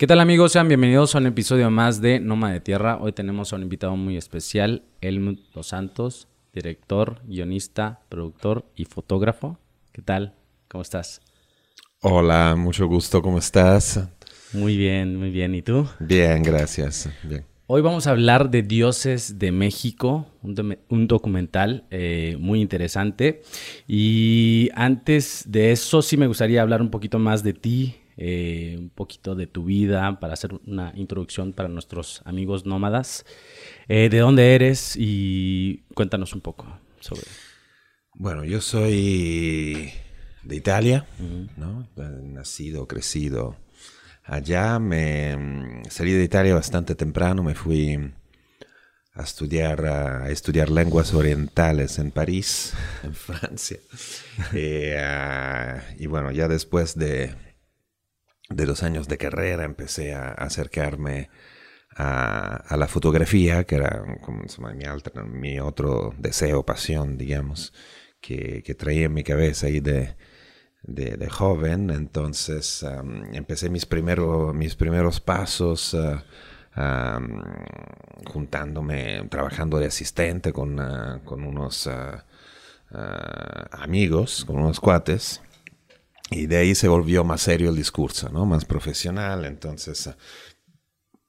¿Qué tal amigos? Sean bienvenidos a un episodio más de Noma de Tierra. Hoy tenemos a un invitado muy especial, Helmut Dos Santos, director, guionista, productor y fotógrafo. ¿Qué tal? ¿Cómo estás? Hola, mucho gusto, ¿cómo estás? Muy bien, muy bien. ¿Y tú? Bien, gracias. Bien. Hoy vamos a hablar de Dioses de México, un, documental eh, muy interesante. Y antes de eso, sí me gustaría hablar un poquito más de ti, eh, un poquito de tu vida, para hacer una introducción para nuestros amigos nómadas. Eh, ¿De dónde eres? Y cuéntanos un poco sobre. Bueno, yo soy de Italia, ¿no? Nacido, crecido allá. Me mm, salí de Italia bastante temprano, me fui a estudiar, a estudiar lenguas orientales en París, en Francia. Eh, ah, y bueno, ya después de de los años de carrera empecé a acercarme a, la fotografía, que era mi, otro deseo, pasión, digamos, que, traía en mi cabeza ahí de, joven. Entonces empecé mis, primero, mis primeros pasos uh, juntándome, trabajando de asistente con, con unos uh, amigos, con unos cuates. Y de ahí se volvió más serio el discurso, ¿no? Más profesional. Entonces eh,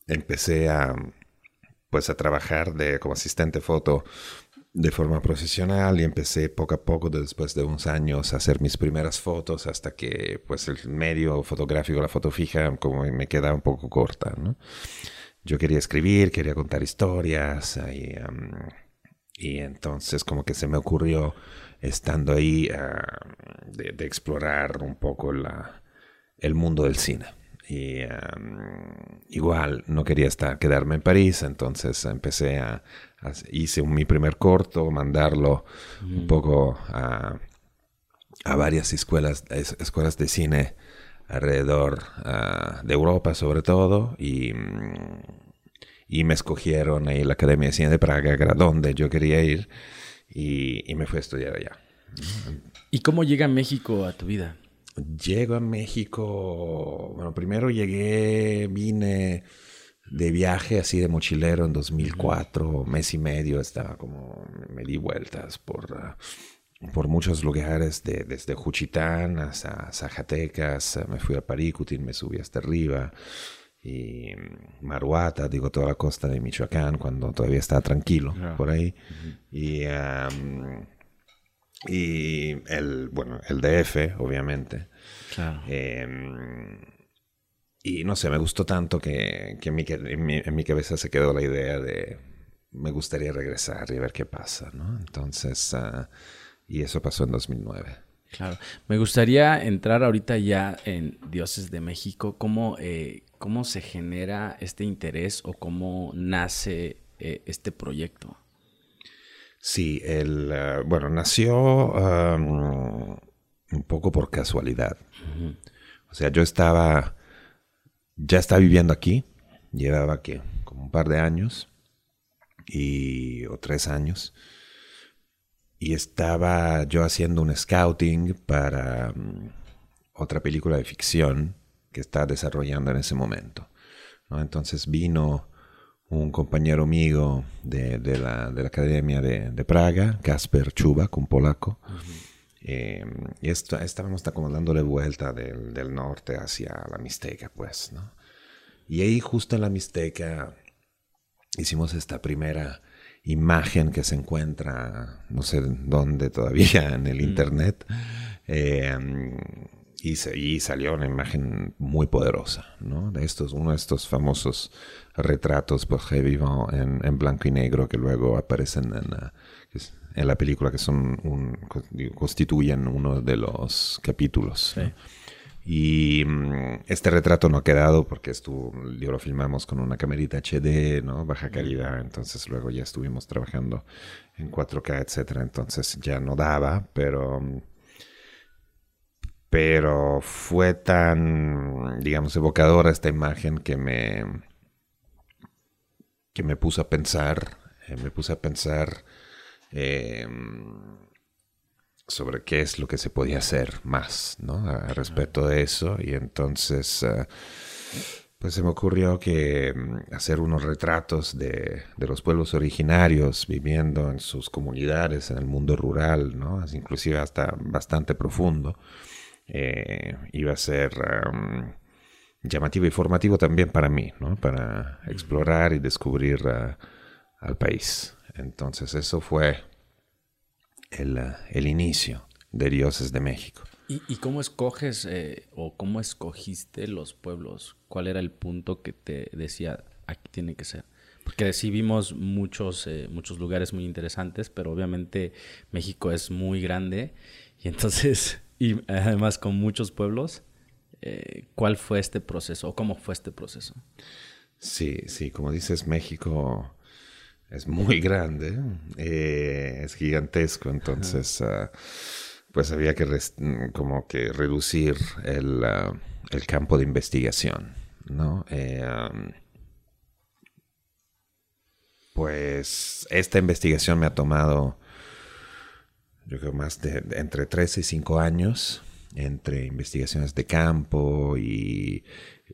empecé a, pues, a trabajar de, como asistente foto de forma profesional y empecé poco a poco, después de unos años, a hacer mis primeras fotos hasta que, pues, el medio fotográfico, la foto fija, como me quedaba un poco corta, ¿no? Yo quería escribir, quería contar historias y, y entonces como que se me ocurrió estando ahí ah, de, explorar un poco la, el mundo del cine. Y igual no quería estar, quedarme en París, entonces empecé a, hice mi primer corto, mandarlo un mm. poco a, a varias escuelas, escuelas de cine alrededor ah, de Europa sobre todo y, y me escogieron ahí la Academia de Cine de Praga, que era donde yo quería ir y, me fui a estudiar allá. ¿Y cómo llega México a tu vida? Llego a México, bueno, primero llegué, vine de viaje así de mochilero en 2004, mes y medio, estaba como, me di vueltas por, ah, por muchos lugares, de, desde Juchitán hasta Zacatecas, me fui a Paricutín, me subí hasta arriba, y Maruata, digo, toda la costa de Michoacán, cuando todavía estaba tranquilo por ahí. Y, y el, bueno, el DF, obviamente. Em, y no sé, me gustó tanto que, que en, mi, en, mi, cabeza se quedó la idea de me gustaría regresar y ver qué pasa, ¿no? Entonces, ah, y eso pasó en 2009. Claro. Me gustaría entrar ahorita ya en Dioses de México. ¿Cómo, eh, cómo se genera este interés o cómo nace eh, este proyecto? Sí, el, eh, bueno, nació un poco por casualidad. O sea, yo estaba, ya estaba viviendo aquí, llevaba que como un par de años y, o tres años y estaba yo haciendo un scouting para mm, otra película de ficción que está desarrollando en ese momento. Entonces vino un compañero mío de, la, Academia de, Praga, Kasper Chubak, un polaco, eh, y estábamos como dándole vuelta del, del, norte hacia la Mixteca, pues, ¿no? Y ahí justo en la Mixteca hicimos esta primera imagen que se encuentra, no sé dónde todavía, en el internet. Eh, y, salió una imagen muy poderosa, ¿no? De estos, uno de estos famosos retratos por Heavy en, en blanco y negro que luego aparecen en, la, en la película, que son un, constituyen uno de los capítulos. Y mm, este retrato no ha quedado porque estuvo, lo filmamos con una camerita HD, ¿no? Baja calidad, entonces luego ya estuvimos trabajando en 4K, etcétera, entonces ya no daba, pero mm, pero fue tan, digamos, evocadora esta imagen que me que me puso a pensar, eh, me puse a pensar eh, sobre qué es lo que se podía hacer más, ¿no? A, respecto de eso. Y entonces, eh, Pues se me ocurrió que mm, hacer unos retratos de, los pueblos originarios viviendo en sus comunidades, en el mundo rural, ¿no? inclusive hasta bastante profundo, eh, iba a ser llamativo y formativo también para mí, ¿no? para explorar y descubrir al país. Entonces eso fue el, el inicio de Dioses de México. ¿Y, cómo escoges eh, o cómo escogiste los pueblos? ¿Cuál era el punto que te decía aquí tiene que ser? Porque sí vimos muchos, eh, muchos lugares muy interesantes, pero obviamente México es muy grande y entonces, y además con muchos pueblos, eh, ¿cuál fue este proceso o cómo fue este proceso? Sí, sí, como dices, México es muy grande, es gigantesco, entonces pues había que como que reducir el, ah, el, campo de investigación, ¿no? Eh, pues esta investigación me ha tomado, yo creo, más de, entre 13 y 5 años, entre investigaciones de campo y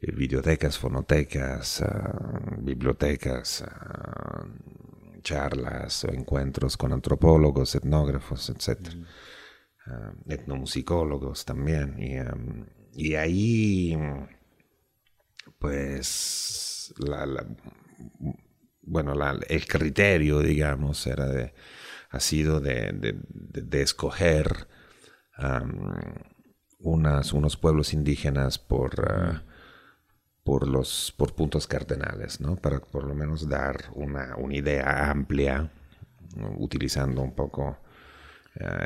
eh, bibliotecas, fonotecas, ah, bibliotecas, ah, charlas o encuentros con antropólogos, etnógrafos, etc. Ah, etnomusicólogos también. Y, y, ahí, pues, la, bueno, el criterio, digamos, era de, ha sido de, de, escoger unas, unos pueblos indígenas por, ah, por, los, por puntos cardenales, ¿no? Para por lo menos dar una, una idea amplia, utilizando un poco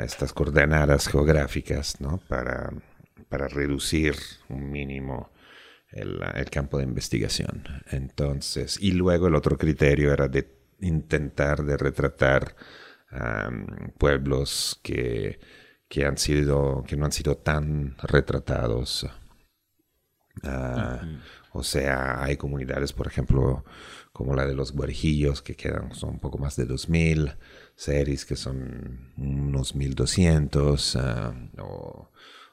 estas coordenadas geográficas ¿no? para, para reducir un mínimo el, campo de investigación. Entonces, y luego el otro criterio era de intentar de retratar pueblos que, que, han sido, que no han sido tan retratados. Ah, o sea, hay comunidades, por ejemplo, como la de los guarijillos, que quedan, son un poco más de 2000 series que son unos 1200, ah, o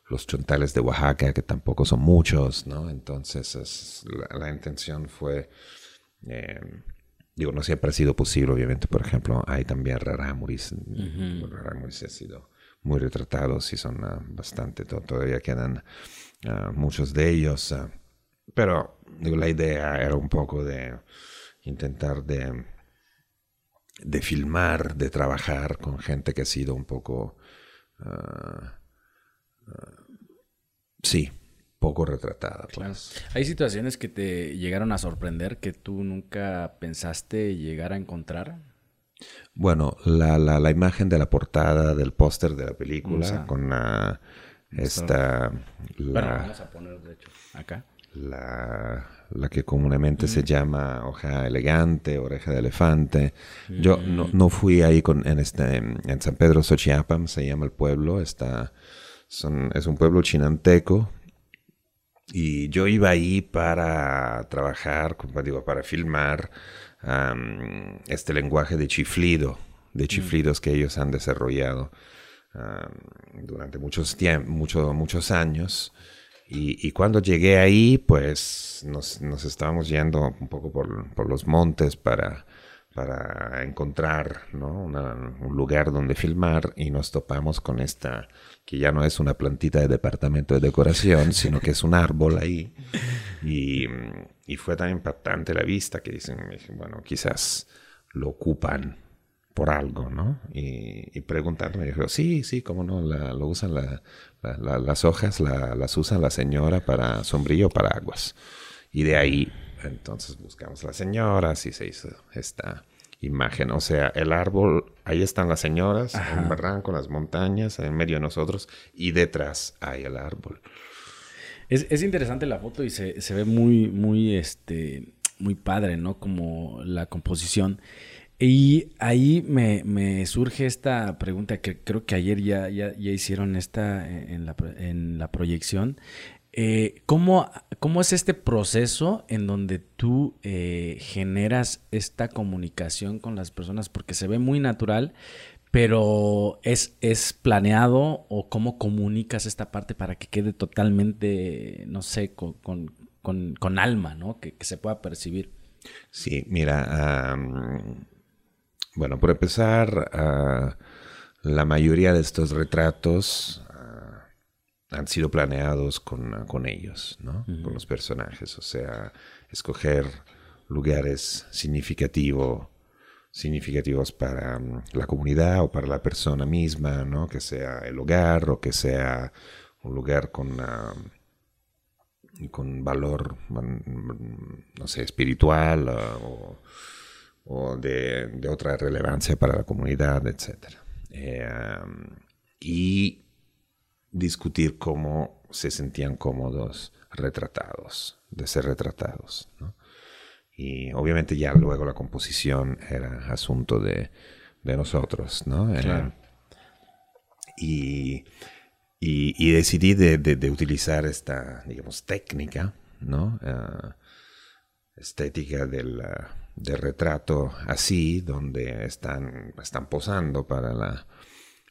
los chontales de Oaxaca, que tampoco son muchos, ¿no? Entonces la, intención fue, em, digo, no siempre ha sido posible, obviamente, por ejemplo, hay también rarámuris, rarámuris han sido muy retratados y son ah, bastante, todavía quedan ah, muchos de ellos, pero digo, la idea era un poco de intentar de de filmar, de trabajar con gente que ha sido un poco, ah, ah, sí, poco retratada. Pues. Hay situaciones que te llegaron a sorprender que tú nunca pensaste llegar a encontrar. Bueno, la, la, imagen de la portada del póster de la película con esta... La, vamos a poner, de hecho, acá. La, la que comúnmente se llama hoja elegante, oreja de elefante. Yo no, fui ahí con, en, este, en San Pedro Xochiapam, se llama el pueblo, está, son, es un pueblo chinanteco. Y yo iba ahí para trabajar, digo, para filmar este lenguaje de chiflido, de mm. chiflidos que ellos han desarrollado durante muchos, mucho, muchos años. Y, cuando llegué ahí, pues nos, nos estábamos yendo un poco por, por los montes para, para encontrar ¿no? un lugar donde filmar y nos topamos con esta, que ya no es una plantita de departamento de decoración, sino que es un árbol ahí. Y, y fue tan impactante la vista que dicen, bueno, quizás lo ocupan por algo, ¿no? Y, y preguntarme, dijo, sí, sí, cómo no, lo usan las hojas, las usa la señora para sombrillo, para aguas. Y de ahí, entonces buscamos a la señora, así se hizo esta imagen. O sea, el árbol, ahí están las señoras, en un barranco, las montañas, en medio de nosotros, y detrás hay el árbol. Es, es interesante la foto y se, se ve muy, muy, este, muy padre, ¿no? Como la composición. Y ahí me, surge esta pregunta que creo que ayer ya, ya, hicieron esta en la, en la proyección. Eh, ¿cómo, es este proceso en donde tú eh, generas esta comunicación con las personas? Porque se ve muy natural, pero ¿es, ¿es planeado o cómo comunicas esta parte para que quede totalmente, no sé, con, con, alma, ¿no? Que, se pueda percibir. Sí, mira, bueno, por empezar, ah, la mayoría de estos retratos han sido planeados con, ellos, ¿no? Con los personajes, o sea, escoger lugares significativos significativos para mm, la comunidad o para la persona misma, ¿no? Que sea el hogar o que sea un lugar con, con valor, mm, no sé, espiritual o, de, otra relevancia para la comunidad, etc. Eh, y discutir cómo se sentían cómodos retratados, de ser retratados. ¿no? Y obviamente ya luego la composición era asunto de, nosotros, ¿no? Eh, y, y, decidí de, utilizar esta, digamos, técnica, ¿no? Eh, estética del, retrato así, donde están, están posando para la,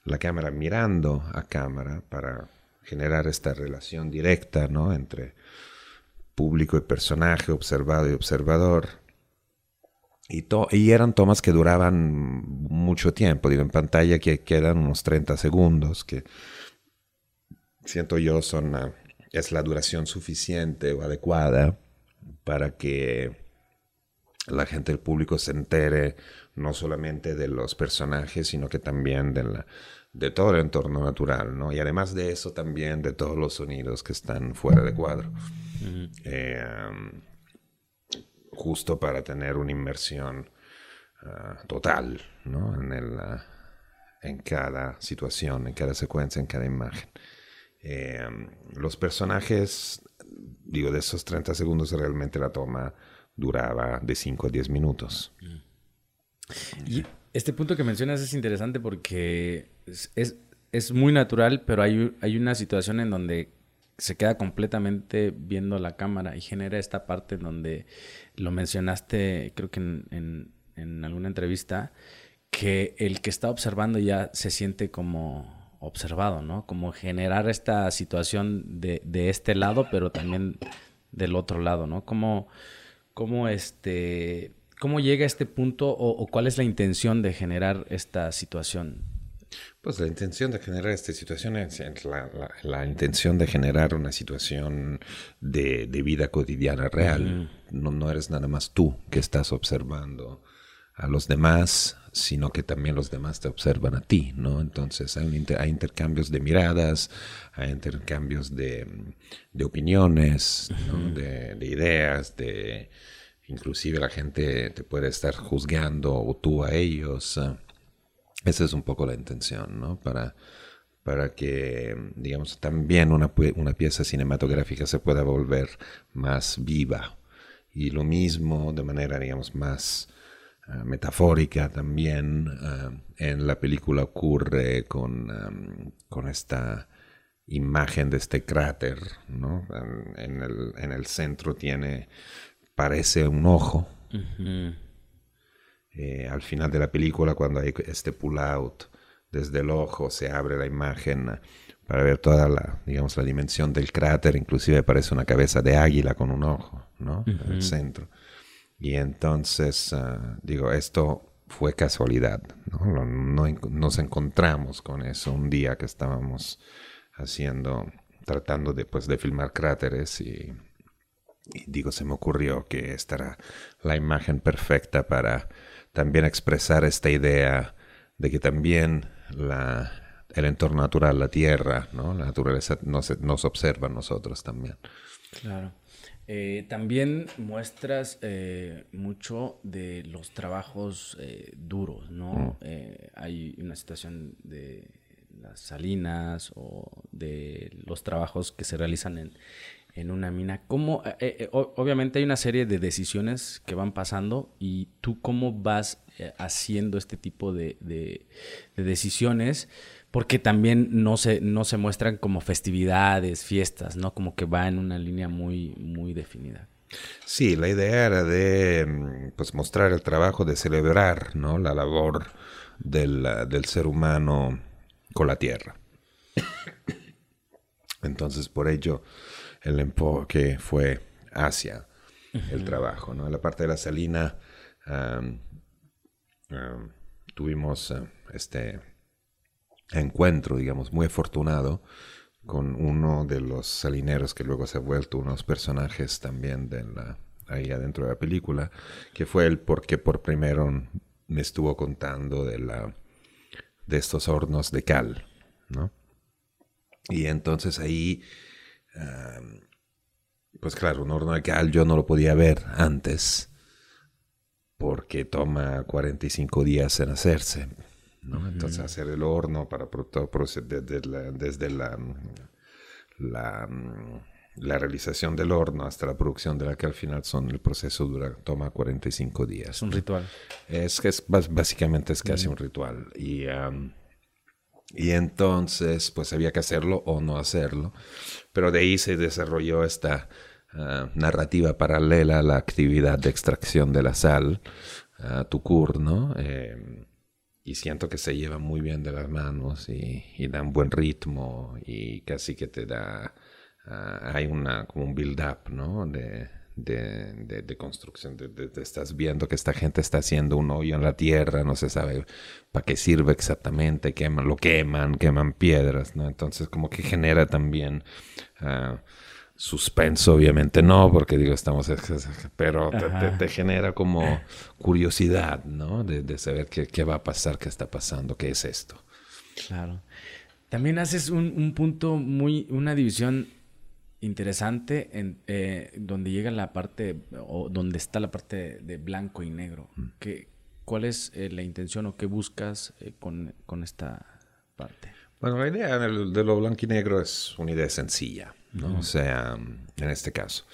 la cámara, mirando a cámara para generar esta relación directa, ¿no? Entre público y personaje, observado y observador. Y, y, eran tomas que duraban mucho tiempo, digo, en pantalla que quedan unos 30 segundos, que siento yo son es la duración suficiente o adecuada para que la gente, el público se entere no solamente de los personajes, sino que también de, la, de todo el entorno natural, ¿no? Y además de eso también de todos los sonidos que están fuera de cuadro. Eh, justo para tener una inmersión ah, total en, el, ah, en cada situación, en cada secuencia, en cada imagen. Eh, los personajes, digo, de esos 30 segundos realmente la toma duraba de 5 a 10 minutos. Y este punto que mencionas es interesante porque es, es, muy natural, pero hay, hay una situación en donde se queda completamente viendo la cámara y genera esta parte donde lo mencionaste, creo que en, alguna entrevista, que el que está observando ya se siente como observado, ¿no? Como generar esta situación de, este lado, pero también del otro lado, ¿no? Como, como este, ¿Cómo llega a este punto o cuál es la intención de generar esta situación? Pues la intención de generar esta situación es la, intención de generar una situación de, vida cotidiana real. no, no eres nada más tú que estás observando a los demás, sino que también los demás te observan a ti, ¿no? Entonces hay, intercambios de miradas, hay intercambios de, opiniones, de, de, ideas, de inclusive la gente te puede estar juzgando o tú a ellos. Esa es un poco la intención, ¿no? Para, para que, digamos, también una, una pieza cinematográfica se pueda volver más viva. Y lo mismo de manera, digamos, más ah, metafórica también ah, en la película ocurre con, con esta imagen de este cráter, ¿no? En, el, en el, centro tiene, parece un ojo. Eh, al final de la película, cuando hay este pull-out desde el ojo, se abre la imagen para ver toda la, digamos, la dimensión del cráter, inclusive parece una cabeza de águila con un ojo, ¿no? En el centro. Y entonces, ah, digo, esto fue casualidad, ¿no? Nos encontramos con eso un día que estábamos haciendo, tratando de, pues, de filmar cráteres y, y digo, se me ocurrió que esta era la imagen perfecta para también expresar esta idea de que también la, el entorno natural, la tierra, ¿no? la naturaleza nos, nos observa a nosotros también. Claro. Eh, también muestras eh, mucho de los trabajos eh, duros, ¿no? Mm. hay una situación de las salinas o de los trabajos que se realizan en, en una mina. ¿Cómo, eh, eh, obviamente hay una serie de decisiones que van pasando y tú cómo vas eh, haciendo este tipo de, decisiones? Porque también no se, no se muestran como festividades, fiestas, ¿no? Como que va en una línea muy, muy definida. Sí, la idea era de mm, pues, mostrar el trabajo, de celebrar ¿no? la labor del, del ser humano con la tierra. Entonces, por ello, el enfoque fue hacia el trabajo. ¿no? En la parte de la salina tuvimos eh, este encuentro, digamos, muy afortunado con uno de los salineros que luego se ha vuelto unos personajes también de la, ahí adentro de la película, que fue el porque por primero me estuvo contando de, la, de estos hornos de cal, ¿no? Y entonces ahí, pues claro, un horno de cal yo no lo podía ver antes, porque toma 45 días en hacerse. ¿no? Entonces hacer el horno para desde, la, desde la, la, la, realización del horno hasta la producción de la que al final son el proceso dura toma 45 días. Es un ritual. Es que es, básicamente es casi un ritual y y entonces pues había que hacerlo o no hacerlo, pero de ahí se desarrolló esta ah, narrativa paralela a la actividad de extracción de la sal, a Tucur, ¿no? Eh, y siento que se lleva muy bien de las manos y, y da un buen ritmo y casi que te da, ah, hay una, como un build-up, ¿no? De, de, de, construcción, de, estás viendo que esta gente está haciendo un hoyo en la tierra, no se sabe para qué sirve exactamente, queman, lo queman, queman piedras, ¿no? Entonces como que genera también... Uh, Suspenso, obviamente no, porque digo, estamos. Pero te, genera como curiosidad, ¿no? De, saber qué, va a pasar, qué está pasando, qué es esto. Claro. También haces un, punto muy. Una división interesante en eh, donde llega la parte. o donde está la parte de, blanco y negro. Mm. ¿Cuál es eh, la intención o qué buscas eh, con, con esta parte? Bueno, la idea de lo blanco y negro es una idea sencilla. ¿no? O sea, en este caso.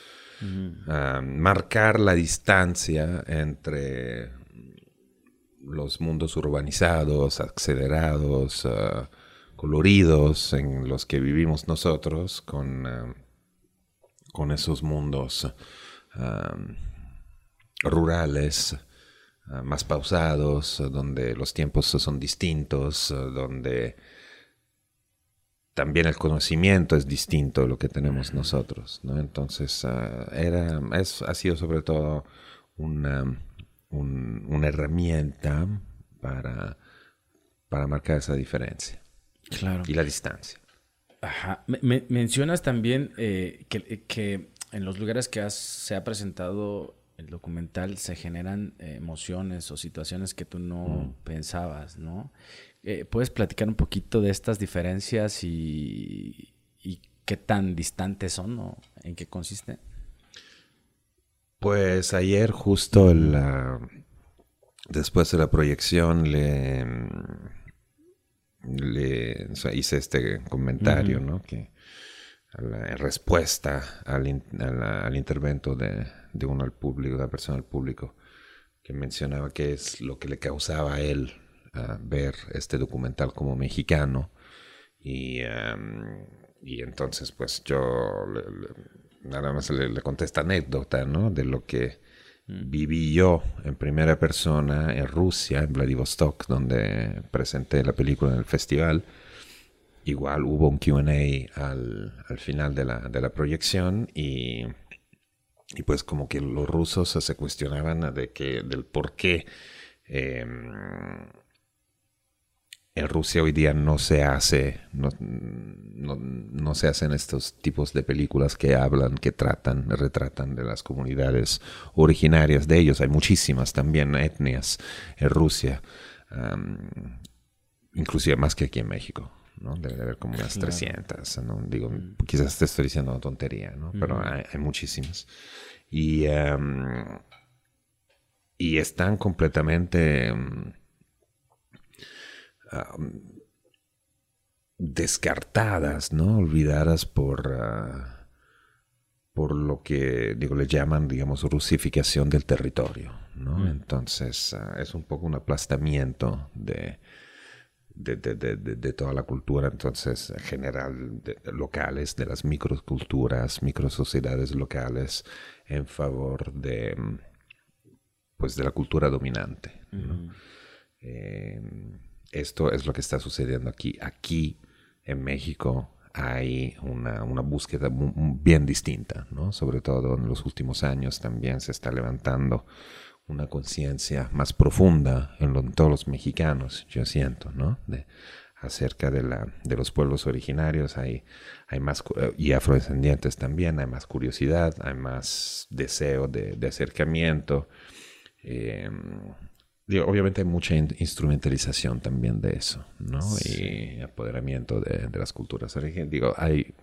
Ah, marcar la distancia entre los mundos urbanizados, acelerados, ah, coloridos en los que vivimos nosotros con, ah, con esos mundos rurales, más pausados, donde los tiempos son distintos, donde también el conocimiento es distinto de lo que tenemos nosotros, ¿no? Entonces, ah, era, es, ha sido sobre todo una, una herramienta para, para marcar esa diferencia. Claro. Y la distancia. Ajá. Me, mencionas también eh, que, que, en los lugares que se ha presentado el documental se generan eh, emociones o situaciones que tú no pensabas, ¿no? Eh, ¿Puedes platicar un poquito de estas diferencias y, qué tan distantes son o en qué consiste? Pues ayer justo después de la proyección le, le hice este comentario, ¿no? Que en respuesta al, intervento de, de, uno al público, de la persona al público, que mencionaba qué es lo que le causaba a él ver este documental como mexicano. Y, em, y entonces, pues yo nada más le, conté esta anécdota, ¿no? De lo que. Viví yo en primera persona en Rusia, en Vladivostok, donde presenté la película en el festival. Igual hubo un QA al, al, final de la, de la proyección y, y, pues como que los rusos se cuestionaban de que, del por qué em, en Rusia hoy día no se hace, no, no, se hacen estos tipos de películas que hablan, que tratan, retratan de las comunidades originarias de ellos. Hay muchísimas también etnias en Rusia, inclusive más que aquí en México. ¿no? Debe haber como unas 300, ¿no? Digo, mm. quizás te estoy diciendo una tontería, ¿no? Pero hay, muchísimas. Y, y están completamente descartadas, ¿no? Olvidadas por, ah, por lo que, digo, le llaman, digamos, rusificación del territorio, ¿no? Mm. Entonces, ah, es un poco un aplastamiento de, de, toda la cultura, entonces, en general, locales, de las microculturas, microsociedades locales, en favor de, pues, de la cultura dominante, ¿no? Esto es lo que está sucediendo aquí. Aquí en México hay una, búsqueda bien distinta, ¿no? Sobre todo en los últimos años también se está levantando una conciencia más profunda en, todos los mexicanos, yo siento, ¿no? De, acerca de, la, de los pueblos originarios, hay, hay más, y afrodescendientes también, hay más curiosidad, hay más deseo de, acercamiento. Eh, obviamente hay mucha instrumentalización también de eso, ¿no? Y apoderamiento de, las culturas originarias. Digo, hay,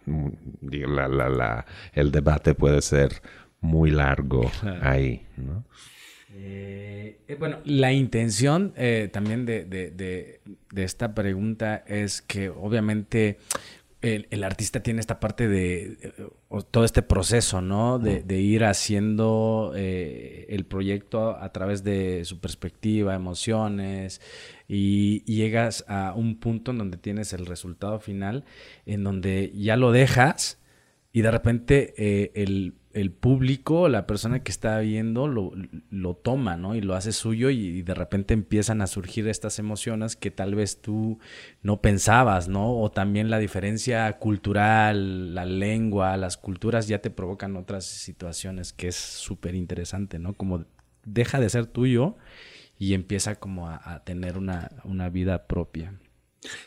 digo, la, la, la, el debate puede ser muy largo ahí, ¿no? Eh, eh, bueno, la intención eh, también de, esta pregunta es que obviamente el, artista tiene esta parte de todo este proceso, ¿no? De, ir haciendo el proyecto a través de su perspectiva, emociones, y, y, llegas a un punto en donde tienes el resultado final, en donde ya lo dejas y de repente el el público, la persona que está viendo, lo, lo toma, ¿no? Y lo hace suyo y, de repente empiezan a surgir estas emociones que tal vez tú no pensabas, ¿no? O también la diferencia cultural, la lengua, las culturas ya te provocan otras situaciones que es súper interesante, ¿no? Como deja de ser tuyo y empieza como a, tener una, una, vida propia.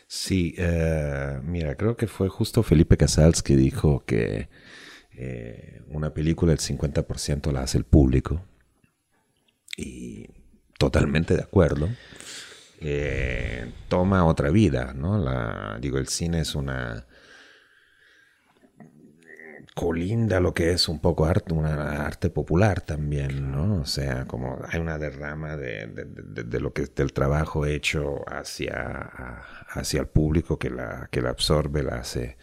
Sí, eh, mira, creo que fue justo Felipe Casals que dijo que eh, una película el 50% la hace el público. Y totalmente de acuerdo. Eh, toma otra vida, ¿no? La, digo, el cine es una colinda lo que es un poco arte, una arte popular también, ¿no? O sea, como hay una derrama de, de, lo que del trabajo hecho hacia, hacia el público que la, que la absorbe, la hace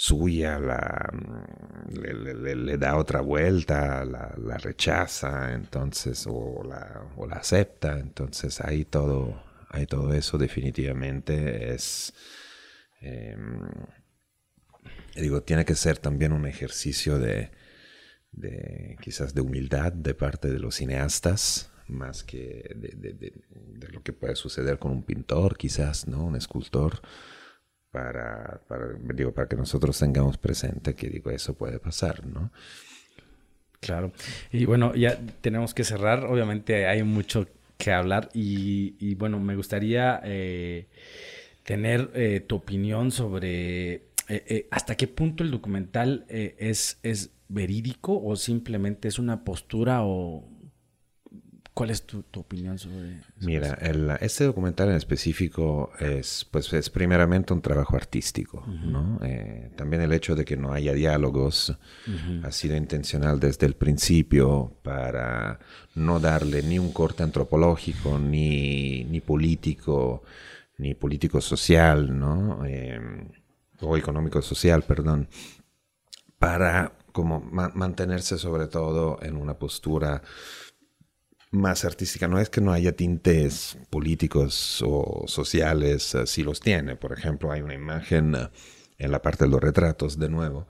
suya, la, mm, le, da otra vuelta, la, rechaza, entonces, o la, o la, acepta, entonces ahí todo, todo eso definitivamente es, em, digo, tiene que ser también un ejercicio de, de, quizás de humildad de parte de los cineastas, más que de, de lo que puede suceder con un pintor, quizás, ¿no? Un escultor para, digo, para que nosotros tengamos presente que digo, eso puede pasar, ¿no? Claro. Y bueno, ya tenemos que cerrar. Obviamente hay mucho que hablar y, bueno, me gustaría eh, tener eh, tu opinión sobre eh, hasta qué punto el documental es, es verídico o simplemente es una postura o ¿Cuál es tu, opinión sobre eso? Mira, el, este documental en específico es, pues, es primeramente un trabajo artístico, ¿no? Eh, también el hecho de que no haya diálogos ha sido intencional desde el principio para no darle ni un corte antropológico, ni, ni político, ni político social, ¿no? Em, o económico social, perdón, para como mantenerse sobre todo en una postura más artística. No es que no haya tintes políticos o sociales, eh, si los tiene. Por ejemplo, hay una imagen eh, en la parte de los retratos, de nuevo,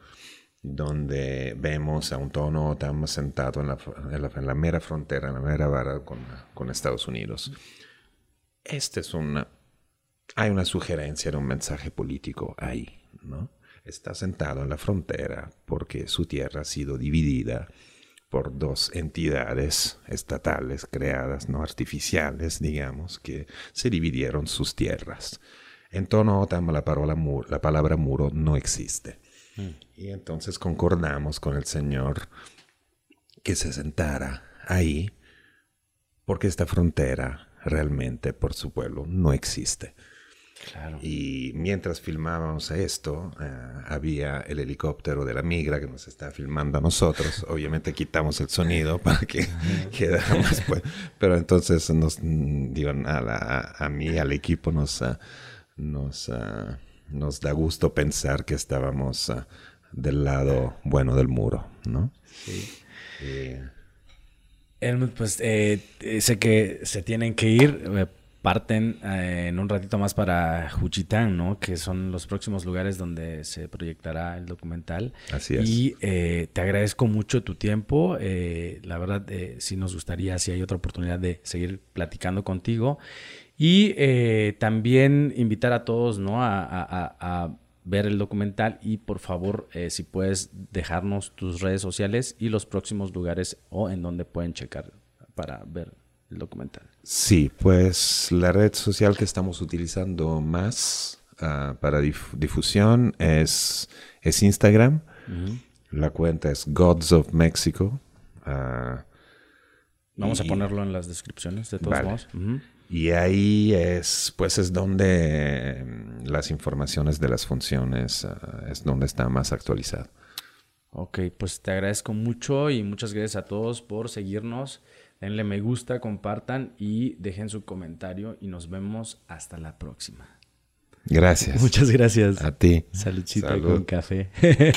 donde vemos a un tono tan sentado en la, en la, mera frontera, en la mera vara con, con, Estados Unidos. Este es una... Hay una sugerencia de un mensaje político ahí, ¿no? Está sentado en la frontera porque su tierra ha sido dividida por dos entidades estatales creadas, no artificiales, digamos, que se dividieron sus tierras. En tono OTAN la, palabra muro, la palabra muro no existe. Mm. Y entonces concordamos con el Señor que se sentara ahí porque esta frontera realmente por su pueblo no existe. Y mientras filmábamos esto, eh, había el helicóptero de la migra que nos está filmando a nosotros. Obviamente quitamos el sonido para que quedara más. Pues, pero entonces nos, digo, a, a, mí, al equipo, nos, ah, nos, ah, nos da gusto pensar que estábamos ah, del lado bueno del muro, ¿no? Sí. pues eh, sé que se tienen que ir, eh, parten eh, en un ratito más para Juchitán, ¿no? Que son los próximos lugares donde se proyectará el documental. Así es. Y eh, te agradezco mucho tu tiempo. Eh, la verdad, sí nos gustaría, si hay otra oportunidad, de seguir platicando contigo. Y también invitar a todos, ¿no? A, ver el documental y por favor eh, si puedes dejarnos tus redes sociales y los próximos lugares o en donde pueden checar para ver el documental. Sí, pues la red social que estamos utilizando más ah, para difusión es, es Instagram. La cuenta es Gods of Mexico. Ah, Vamos a ponerlo en las descripciones de todos modos. Y ahí es, pues es donde mm, las informaciones de las funciones ah, es donde está más actualizado. Ok, pues te agradezco mucho y muchas gracias a todos por seguirnos. Denle me gusta, compartan y dejen su comentario y nos vemos hasta la próxima. Gracias. Muchas gracias. A ti. Saludcita con café.